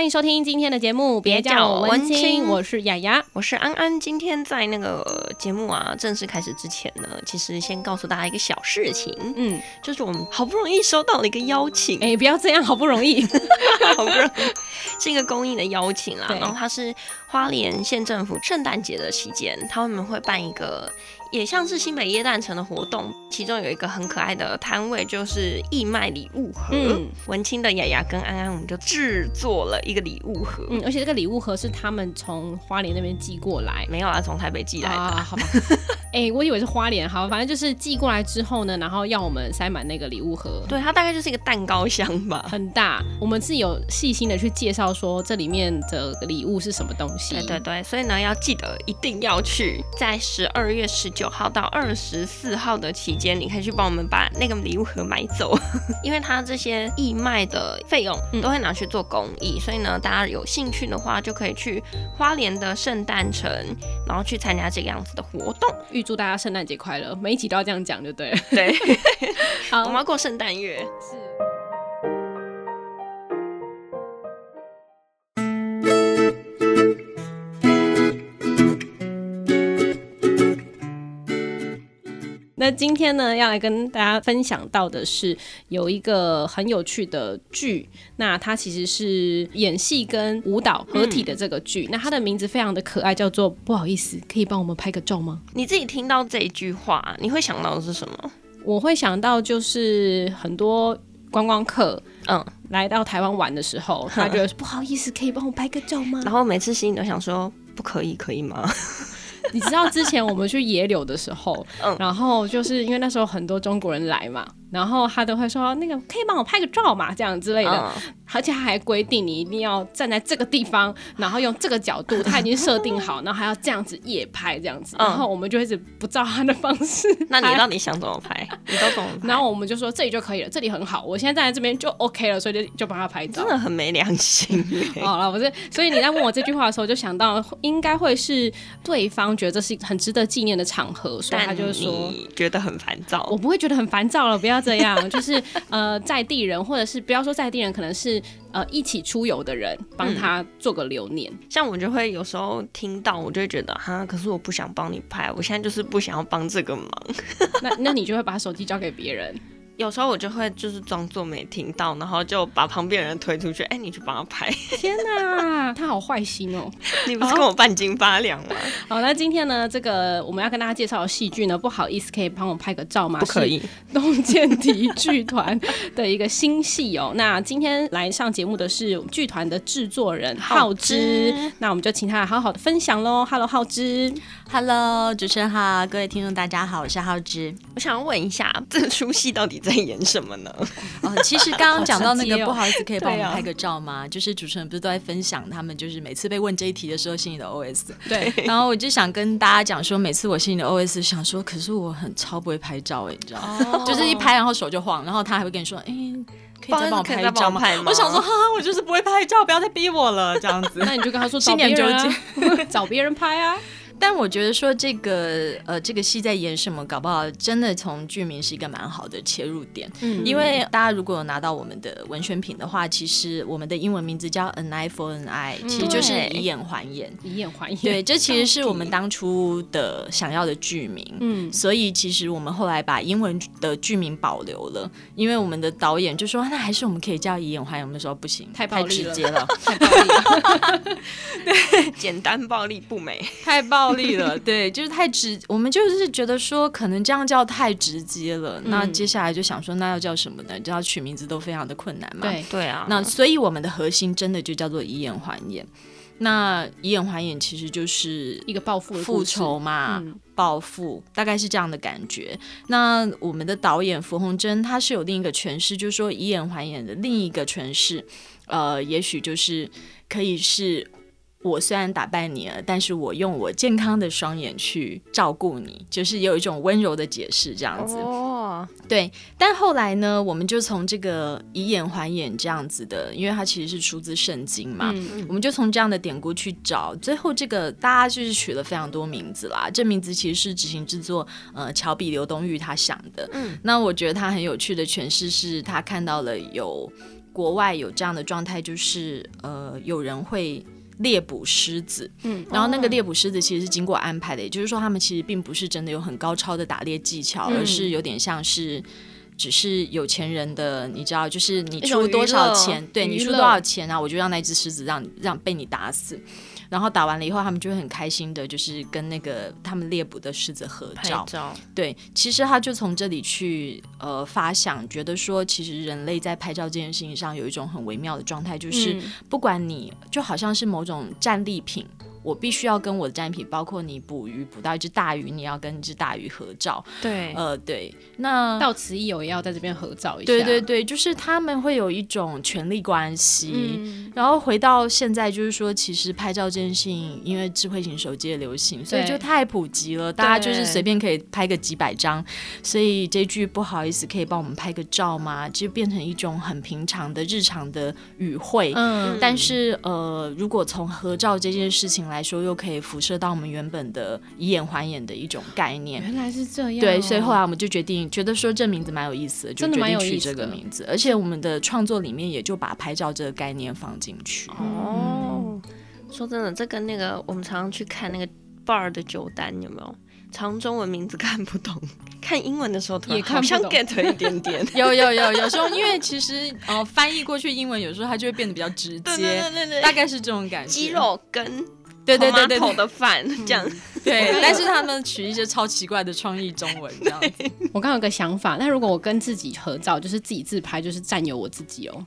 欢迎收听今天的节目，别叫我文青，我是雅雅，我是安安。今天在那个节目啊正式开始之前呢，其实先告诉大家一个小事情，嗯，就是我们好不容易收到了一个邀请，哎，不要这样，好不容易，好不容易。是一个公益的邀请啦，然后它是花莲县政府圣诞节的期间，他们会办一个。也像是新北耶诞城的活动，其中有一个很可爱的摊位，就是义卖礼物盒。嗯、文青的雅雅跟安安，我们就制作了一个礼物盒。嗯，而且这个礼物盒是他们从花莲那边寄过来，没有啊，从台北寄来的。啊、好吧。哎、欸，我以为是花莲，好，反正就是寄过来之后呢，然后要我们塞满那个礼物盒。对，它大概就是一个蛋糕箱吧，很大。我们是有细心的去介绍说这里面的礼物是什么东西。对对对，所以呢，要记得一定要去，在十二月十九号到二十四号的期间，你可以去帮我们把那个礼物盒买走，因为它这些义卖的费用都会拿去做公益，嗯、所以呢，大家有兴趣的话，就可以去花莲的圣诞城，然后去参加这个样子的活动。预祝大家圣诞节快乐！每一集都要这样讲，就对了。对，好，我们要过圣诞月。是。那今天呢，要来跟大家分享到的是有一个很有趣的剧，那它其实是演戏跟舞蹈合体的这个剧，嗯、那它的名字非常的可爱，叫做不好意思，可以帮我们拍个照吗？你自己听到这一句话，你会想到的是什么？我会想到就是很多观光客，嗯，来到台湾玩的时候，他觉得不好意思，可以帮我拍个照吗？然后每次心里都想说，不可以，可以吗？你知道之前我们去野柳的时候，嗯，然后就是因为那时候很多中国人来嘛。然后他都会说那个可以帮我拍个照嘛，这样之类的，嗯、而且他还规定你一定要站在这个地方，然后用这个角度，他已经设定好，然后还要这样子夜拍这样子，然后我们就一直不照他的方式。那 你到底想怎么拍？你都怎么拍？然后我们就说这里就可以了，这里很好，我现在站在这边就 OK 了，所以就就帮他拍照。真的很没良心。好 了，不是，所以你在问我这句话的时候，就想到应该会是对方觉得这是很值得纪念的场合，所以他就说觉得很烦躁。我不会觉得很烦躁了，不要这样，就是。呃，在地人，或者是不要说在地人，可能是呃一起出游的人，帮他做个留念。嗯。像我就会有时候听到，我就会觉得哈，可是我不想帮你拍，我现在就是不想要帮这个忙。那那你就会把手机交给别人。有时候我就会就是装作没听到，然后就把旁边人推出去，哎、欸，你去帮他拍。天哪，他好坏心哦！你不是跟我半斤八两吗？好，那今天呢，这个我们要跟大家介绍的戏剧呢，不好意思，可以帮我拍个照吗？不可以。东建迪剧团 的一个新戏哦。那今天来上节目的是剧团的制作人浩之，那我们就请他来好好的分享喽。Hello，浩之。Hello，主持人好，各位听众大家好，我是浩之。我想问一下，这出戏到底在？在演什么呢？哦，其实刚刚讲到那个，不好意思，可以帮我们拍个照吗？就是主持人不是都在分享他们就是每次被问这一题的时候心里的 OS。对，然后我就想跟大家讲说，每次我心里的 OS 想说，可是我很超不会拍照哎，你知道吗？就是一拍然后手就晃，然后他还会跟你说，哎，可以再帮我拍照吗？我想说，哈，我就是不会拍照，不要再逼我了，这样子。那你就跟他说，找别人，找别人拍啊。但我觉得说这个呃，这个戏在演什么，搞不好真的从剧名是一个蛮好的切入点。嗯，因为大家如果有拿到我们的文宣品的话，其实我们的英文名字叫 An Eye for an Eye，其实就是以眼还眼。以眼还眼。对，这其实是我们当初的想要的剧名。嗯，所以其实我们后来把英文的剧名保留了，因为我们的导演就说，那还是我们可以叫以眼还眼。我们说不行，太暴力了，太直接了，太暴力了。对，简单暴力不美，太暴。力了，对，就是太直，我们就是觉得说可能这样叫太直接了。嗯、那接下来就想说，那要叫什么呢？就要取名字都非常的困难嘛。对对啊。那所以我们的核心真的就叫做以眼还眼。那以眼还眼其实就是一个报复复仇嘛，嗯、报复大概是这样的感觉。那我们的导演符红珍他是有另一个诠释，就是说以眼还眼的另一个诠释，呃，也许就是可以是。我虽然打败你了，但是我用我健康的双眼去照顾你，就是有一种温柔的解释这样子。哦，对。但后来呢，我们就从这个以眼还眼这样子的，因为它其实是出自圣经嘛，嗯、我们就从这样的典故去找。最后这个大家就是取了非常多名字啦。这名字其实是执行制作呃乔比刘东玉他想的。嗯，那我觉得他很有趣的诠释是他看到了有。国外有这样的状态，就是呃，有人会猎捕狮子，嗯，然后那个猎捕狮子其实是经过安排的，也就是说，他们其实并不是真的有很高超的打猎技巧，而是有点像是。只是有钱人的，你知道，就是你出多少钱，对你出多少钱啊，我就让那只狮子让让被你打死，然后打完了以后，他们就会很开心的，就是跟那个他们猎捕的狮子合照。照对，其实他就从这里去呃发想，觉得说，其实人类在拍照这件事情上有一种很微妙的状态，就是不管你就好像是某种战利品。我必须要跟我的战利品，包括你捕鱼捕到一只大鱼，你要跟一只大鱼合照。对，呃，对，那到此一游也要在这边合照一下。对对对，就是他们会有一种权力关系。嗯、然后回到现在，就是说，其实拍照这件事情，因为智慧型手机的流行，所以就太普及了，大家就是随便可以拍个几百张。所以这句不好意思，可以帮我们拍个照吗？就变成一种很平常的日常的语汇。嗯，但是呃，如果从合照这件事情来说，又可以辐射到我们原本的以眼还眼的一种概念。原来是这样，对，所以后来我们就决定，觉得说这名字蛮有意思的，就决定取这个名字。而且我们的创作里面也就把拍照这个概念放进去。哦，说真的，这跟那个我们常常去看那个 bar 的酒单有没有？常中文名字看不懂，看英文的时候也好像 get 一点点。有有有，有时候因为其实呃翻译过去英文，有时候它就会变得比较直 接，对对对对，大概是这种感觉。肌肉羹。对对对对，头的饭这样，对，但是他们取一些超奇怪的创意中文这样子。我刚有个想法，那如果我跟自己合照，就是自己自拍，就是占有我自己哦。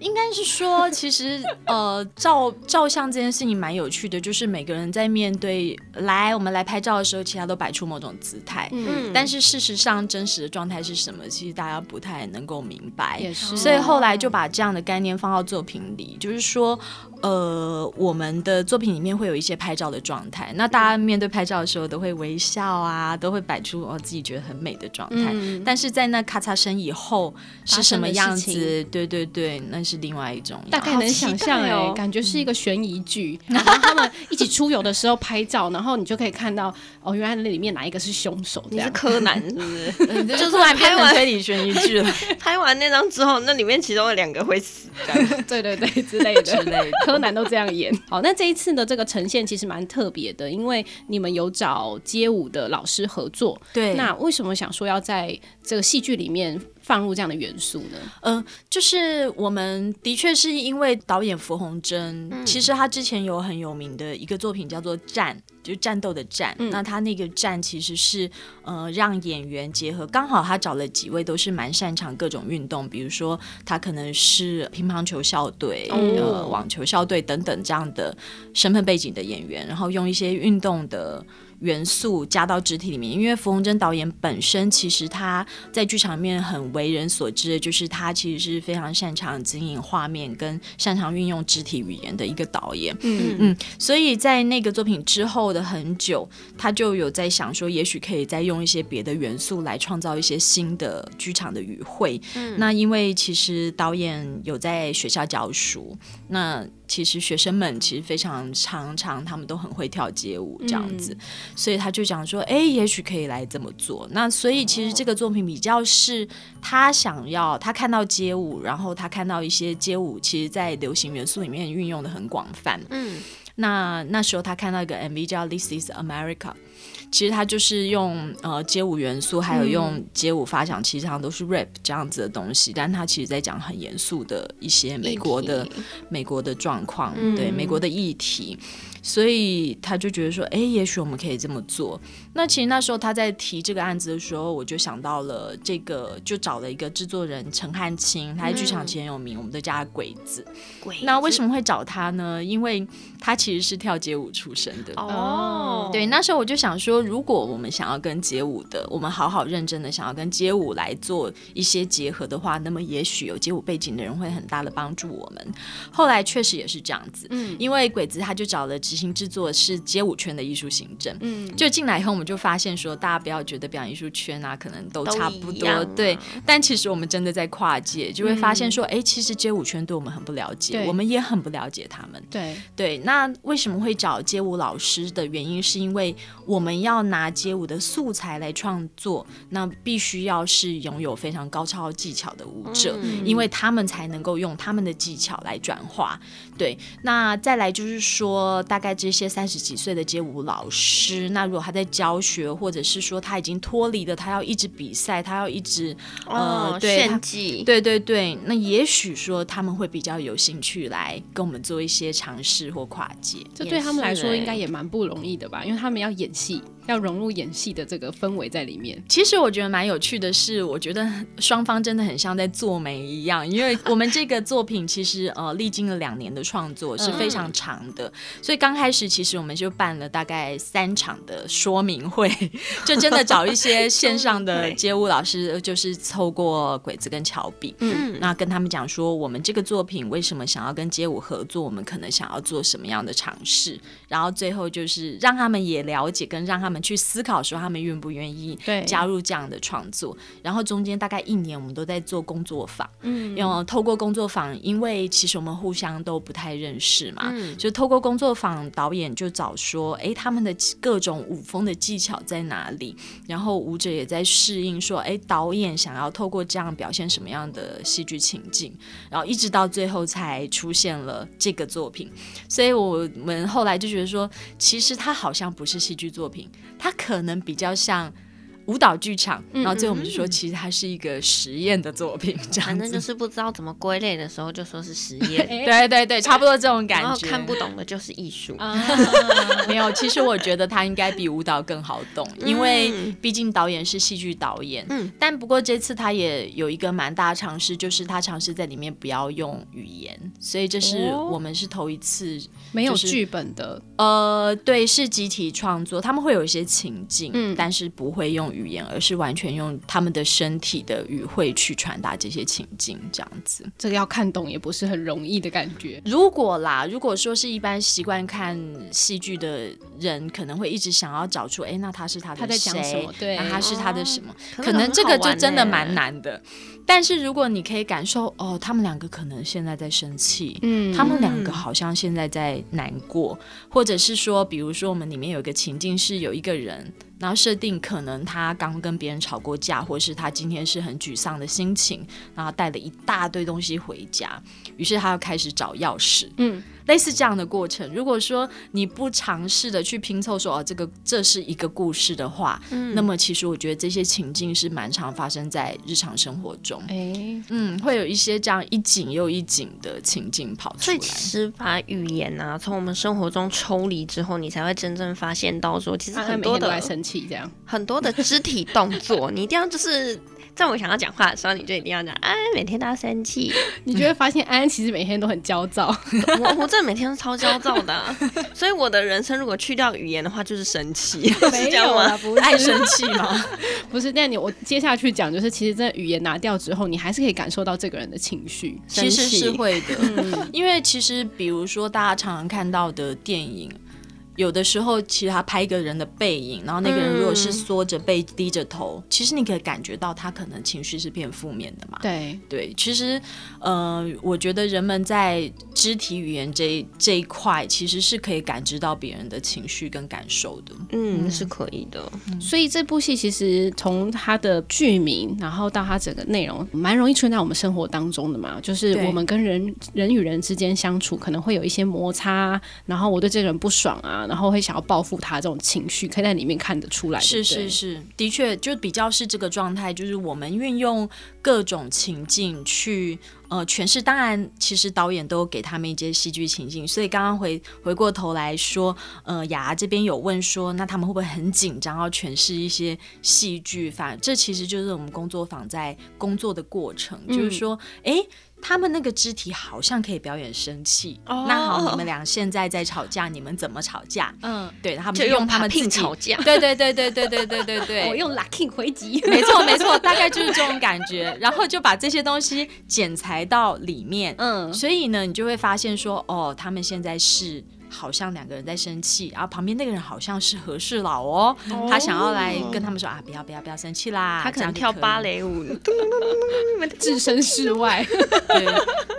应该是说，其实呃，照照相这件事情蛮有趣的，就是每个人在面对来我们来拍照的时候，其他都摆出某种姿态，嗯，但是事实上真实的状态是什么，其实大家不太能够明白。也是，所以后来就把这样的概念放到作品里，就是说。呃，我们的作品里面会有一些拍照的状态，那大家面对拍照的时候都会微笑啊，都会摆出哦自己觉得很美的状态。嗯、但是在那咔嚓声以后是什么样子？对对对，那是另外一种。大概能想象哎、欸，感觉是一个悬疑剧。嗯、然后他们一起出游的时候拍照，然后你就可以看到哦，原来那里面哪一个是凶手？你是柯南 是不是？就突然拍完推理悬疑剧了。拍完那张之后，那里面其中有两个会死。对对对，之类的之类的。柯南都这样演。好，那这一次的这个呈现其实蛮特别的，因为你们有找街舞的老师合作。对，那为什么想说要在这个戏剧里面放入这样的元素呢？嗯、呃，就是我们的确是因为导演符宏征，嗯、其实他之前有很有名的一个作品叫做《战》，就战斗的战。嗯、那他那个战其实是呃让演员结合，刚好他找了几位都是蛮擅长各种运动，比如说他可能是乒乓球校队、嗯、呃网球校队等等这样的身份背景的演员，然后用一些运动的。元素加到肢体里面，因为符宏征导演本身其实他在剧场里面很为人所知的，就是他其实是非常擅长经营画面跟擅长运用肢体语言的一个导演。嗯嗯，所以在那个作品之后的很久，他就有在想说，也许可以再用一些别的元素来创造一些新的剧场的语汇。嗯，那因为其实导演有在学校教书，那。其实学生们其实非常常常，他们都很会跳街舞这样子，嗯、所以他就讲说，哎，也许可以来这么做。那所以其实这个作品比较是他想要，他看到街舞，然后他看到一些街舞，其实在流行元素里面运用的很广泛。嗯，那那时候他看到一个 MV 叫《This Is America》。其实他就是用呃街舞元素，还有用街舞发想，其实上都是 rap 这样子的东西。但他其实在讲很严肃的一些美国的美国的状况，对美国的议题。所以他就觉得说，哎，也许我们可以这么做。那其实那时候他在提这个案子的时候，我就想到了这个，就找了一个制作人陈汉卿，他在剧场其实很有名，嗯、我们都叫他鬼子。鬼子。那为什么会找他呢？因为他其实是跳街舞出身的。哦。对，那时候我就想说，如果我们想要跟街舞的，我们好好认真的想要跟街舞来做一些结合的话，那么也许有街舞背景的人会很大的帮助我们。后来确实也是这样子。嗯。因为鬼子他就找了。执行制作是街舞圈的艺术行政，嗯，就进来以后我们就发现说，大家不要觉得表演艺术圈啊，可能都差不多，啊、对。但其实我们真的在跨界，就会发现说，哎、其实街舞圈对我们很不了解，我们也很不了解他们，对对。那那为什么会找街舞老师的原因，是因为我们要拿街舞的素材来创作，那必须要是拥有非常高超技巧的舞者，嗯、因为他们才能够用他们的技巧来转化。对，那再来就是说，大概这些三十几岁的街舞老师，那如果他在教学，或者是说他已经脱离了，他要一直比赛，他要一直呃，对，献技，对对对，那也许说他们会比较有兴趣来跟我们做一些尝试或跨界，这对他们来说应该也蛮不容易的吧，因为他们要演戏。要融入演戏的这个氛围在里面。其实我觉得蛮有趣的是，我觉得双方真的很像在做媒一样，因为我们这个作品其实呃历经了两年的创作是非常长的，嗯、所以刚开始其实我们就办了大概三场的说明会，就真的找一些 线上的街舞老师，就是凑过鬼子跟乔比，嗯，那跟他们讲说我们这个作品为什么想要跟街舞合作，我们可能想要做什么样的尝试，然后最后就是让他们也了解跟让他们。们去思考说他们愿不愿意加入这样的创作，然后中间大概一年我们都在做工作坊，嗯，然后透过工作坊，因为其实我们互相都不太认识嘛，嗯，就透过工作坊，导演就找说，哎，他们的各种舞风的技巧在哪里？然后舞者也在适应说，哎，导演想要透过这样表现什么样的戏剧情境？然后一直到最后才出现了这个作品，所以我们后来就觉得说，其实它好像不是戏剧作品。它可能比较像舞蹈剧场，然后最后我们就说，其实它是一个实验的作品，这样反正就是不知道怎么归类的时候，就说是实验。对对对，差不多这种感觉。然后看不懂的就是艺术。没有，其实我觉得它应该比舞蹈更好懂，因为毕竟导演是戏剧导演。嗯。但不过这次他也有一个蛮大的尝试，就是他尝试在里面不要用语言，所以这是我们是头一次。没有剧本的，呃，对，是集体创作，他们会有一些情境，嗯，但是不会用语言，而是完全用他们的身体的语汇去传达这些情境，这样子。这个要看懂也不是很容易的感觉。如果啦，如果说是一般习惯看戏剧的人，可能会一直想要找出，哎，那他是他的谁？他在讲什么？对，那他是他的什么？哦，可能这个就真的蛮难的。但是如果你可以感受，哦，他们两个可能现在在生气，嗯，他们两个好像现在在。难过，或者是说，比如说，我们里面有一个情境是有一个人。然后设定可能他刚跟别人吵过架，或是他今天是很沮丧的心情，然后带了一大堆东西回家，于是他又开始找钥匙，嗯，类似这样的过程。如果说你不尝试的去拼凑说哦，这个这是一个故事的话，嗯，那么其实我觉得这些情境是蛮常发生在日常生活中，哎，嗯，会有一些这样一景又一景的情境跑出来。所以其实把语言啊从我们生活中抽离之后，你才会真正发现到说，其实很多的。这样很多的肢体动作，你一定要就是在我想要讲话的时候，你就一定要讲。安安每天都要生气，你就会发现安安其实每天都很焦躁。我我真的每天都超焦躁的，啊，所以我的人生如果去掉语言的话，就是生气。没有啊，不是爱生气吗？不是。但你我接下去讲，就是其实这语言拿掉之后，你还是可以感受到这个人的情绪。其实是会的，嗯，因为其实比如说大家常常看到的电影。有的时候，其实他拍一个人的背影，然后那个人如果是缩着背、低着头，嗯、其实你可以感觉到他可能情绪是偏负面的嘛。对对，其实，呃，我觉得人们在肢体语言这这一块，其实是可以感知到别人的情绪跟感受的。嗯，是可以的。嗯、所以这部戏其实从它的剧名，然后到它整个内容，蛮容易出现在我们生活当中的嘛。就是我们跟人人与人之间相处，可能会有一些摩擦，然后我对这个人不爽啊。然后会想要报复他这种情绪，可以在里面看得出来。是是是，的确就比较是这个状态，就是我们运用各种情境去呃诠释。当然，其实导演都给他们一些戏剧情境。所以刚刚回回过头来说，呃，雅这边有问说，那他们会不会很紧张要诠释一些戏剧？反正这其实就是我们工作坊在工作的过程，嗯、就是说，哎。他们那个肢体好像可以表演生气。Oh. 那好，你们俩现在在吵架，你们怎么吵架？嗯，对，他们就用他们自己吵架。对对对对对对对对对。我用 locking 回击。没错没错，大概就是这种感觉。然后就把这些东西剪裁到里面。嗯，所以呢，你就会发现说，哦，他们现在是。好像两个人在生气，然后旁边那个人好像是和事佬哦，哦。他想要来跟他们说啊，不要不要不要生气啦，他可能跳芭蕾舞，置身事外，对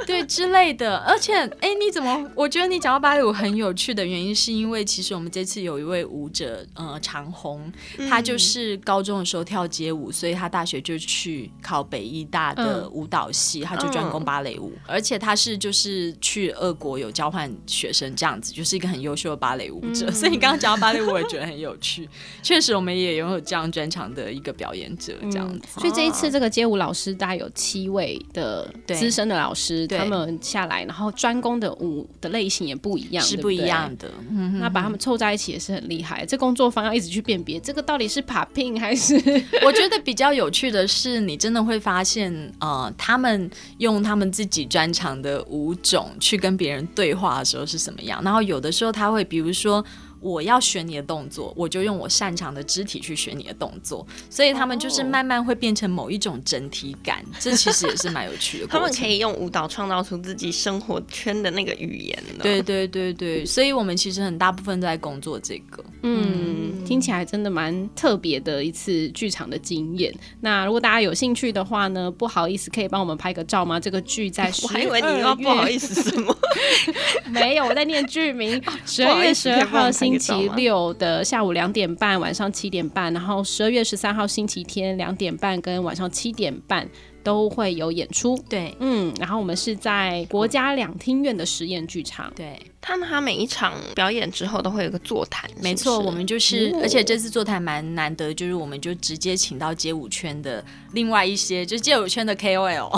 对之类的。而且，哎，你怎么？我觉得你讲到芭蕾舞很有趣的原因，是因为其实我们这次有一位舞者，呃，长虹，他就是高中的时候跳街舞，所以他大学就去考北艺大的舞蹈系，嗯、他就专攻芭蕾舞，嗯、而且他是就是去俄国有交换学生这样子，就是一个很优秀的芭蕾舞者。嗯、所以你刚刚讲到芭蕾舞，我也觉得很有趣。确实，我们也拥有这样专长的一个表演者这样子。嗯、所以这一次这个街舞老师大概有七位的资深的老师，他们下来，然后专攻的舞的类型也不一样，是不一样的。嗯、那把他们凑在一起也是很厉害。这工作方要一直去辨别，这个到底是 popping 还是？我觉得比较有趣的是，你真的会发现，呃，他们用他们自己专长的舞种去跟别人对话的时候是什么样。然后有有的时候他会，比如说。我要学你的动作，我就用我擅长的肢体去学你的动作，所以他们就是慢慢会变成某一种整体感，哦、这其实也是蛮有趣的。他们可以用舞蹈创造出自己生活圈的那个语言。对对对对，所以我们其实很大部分都在工作这个。嗯，嗯听起来真的蛮特别的一次剧场的经验。那如果大家有兴趣的话呢，不好意思，可以帮我们拍个照吗？这个剧在十二月，我还以为你要不好意思什么？没有，我在念剧名。十二月十二号星。星期六的下午两点半，晚上七点半，然后十二月十三号星期天两点半跟晚上七点半都会有演出。对，嗯，然后我们是在国家两厅院的实验剧场。对。他们他每一场表演之后都会有个座谈，没错，我们就是，而且这次座谈蛮难得，就是我们就直接请到街舞圈的另外一些，就是街舞圈的 KOL，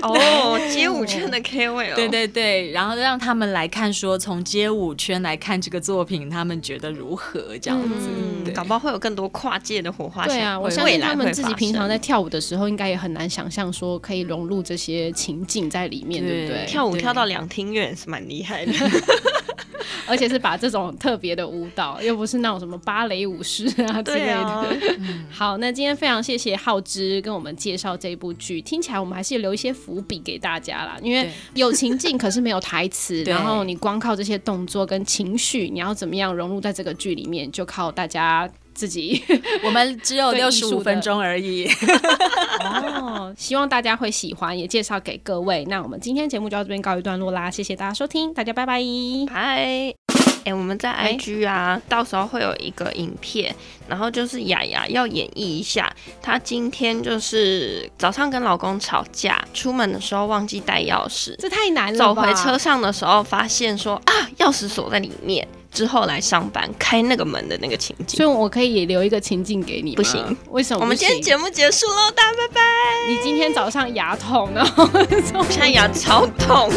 哦，街舞圈的 KOL，对对对，然后让他们来看，说从街舞圈来看这个作品，他们觉得如何这样子，嗯，搞不好会有更多跨界的火花。对啊，我相信他们自己平常在跳舞的时候，应该也很难想象说可以融入这些情境在里面，对不对？跳舞跳到两厅院是蛮厉害的。而且是把这种特别的舞蹈，又不是那种什么芭蕾舞狮啊之类的。啊、好，那今天非常谢谢浩之跟我们介绍这部剧，听起来我们还是留一些伏笔给大家啦，因为有情境可是没有台词，然后你光靠这些动作跟情绪，你要怎么样融入在这个剧里面，就靠大家。自己，我们只有六十五分钟而已。哦，希望大家会喜欢，也介绍给各位。那我们今天节目就到这边告一段落啦，谢谢大家收听，大家拜拜，拜。哎，我们在 IG 啊，欸、到时候会有一个影片，然后就是雅雅要演绎一下，她今天就是早上跟老公吵架，出门的时候忘记带钥匙，这太难了。走回车上的时候发现说啊，钥匙锁在里面。之后来上班开那个门的那个情景，所以我可以留一个情境给你。不行，为什么？我们今天节目结束喽，大家拜拜。你今天早上牙痛，然后现在牙超痛。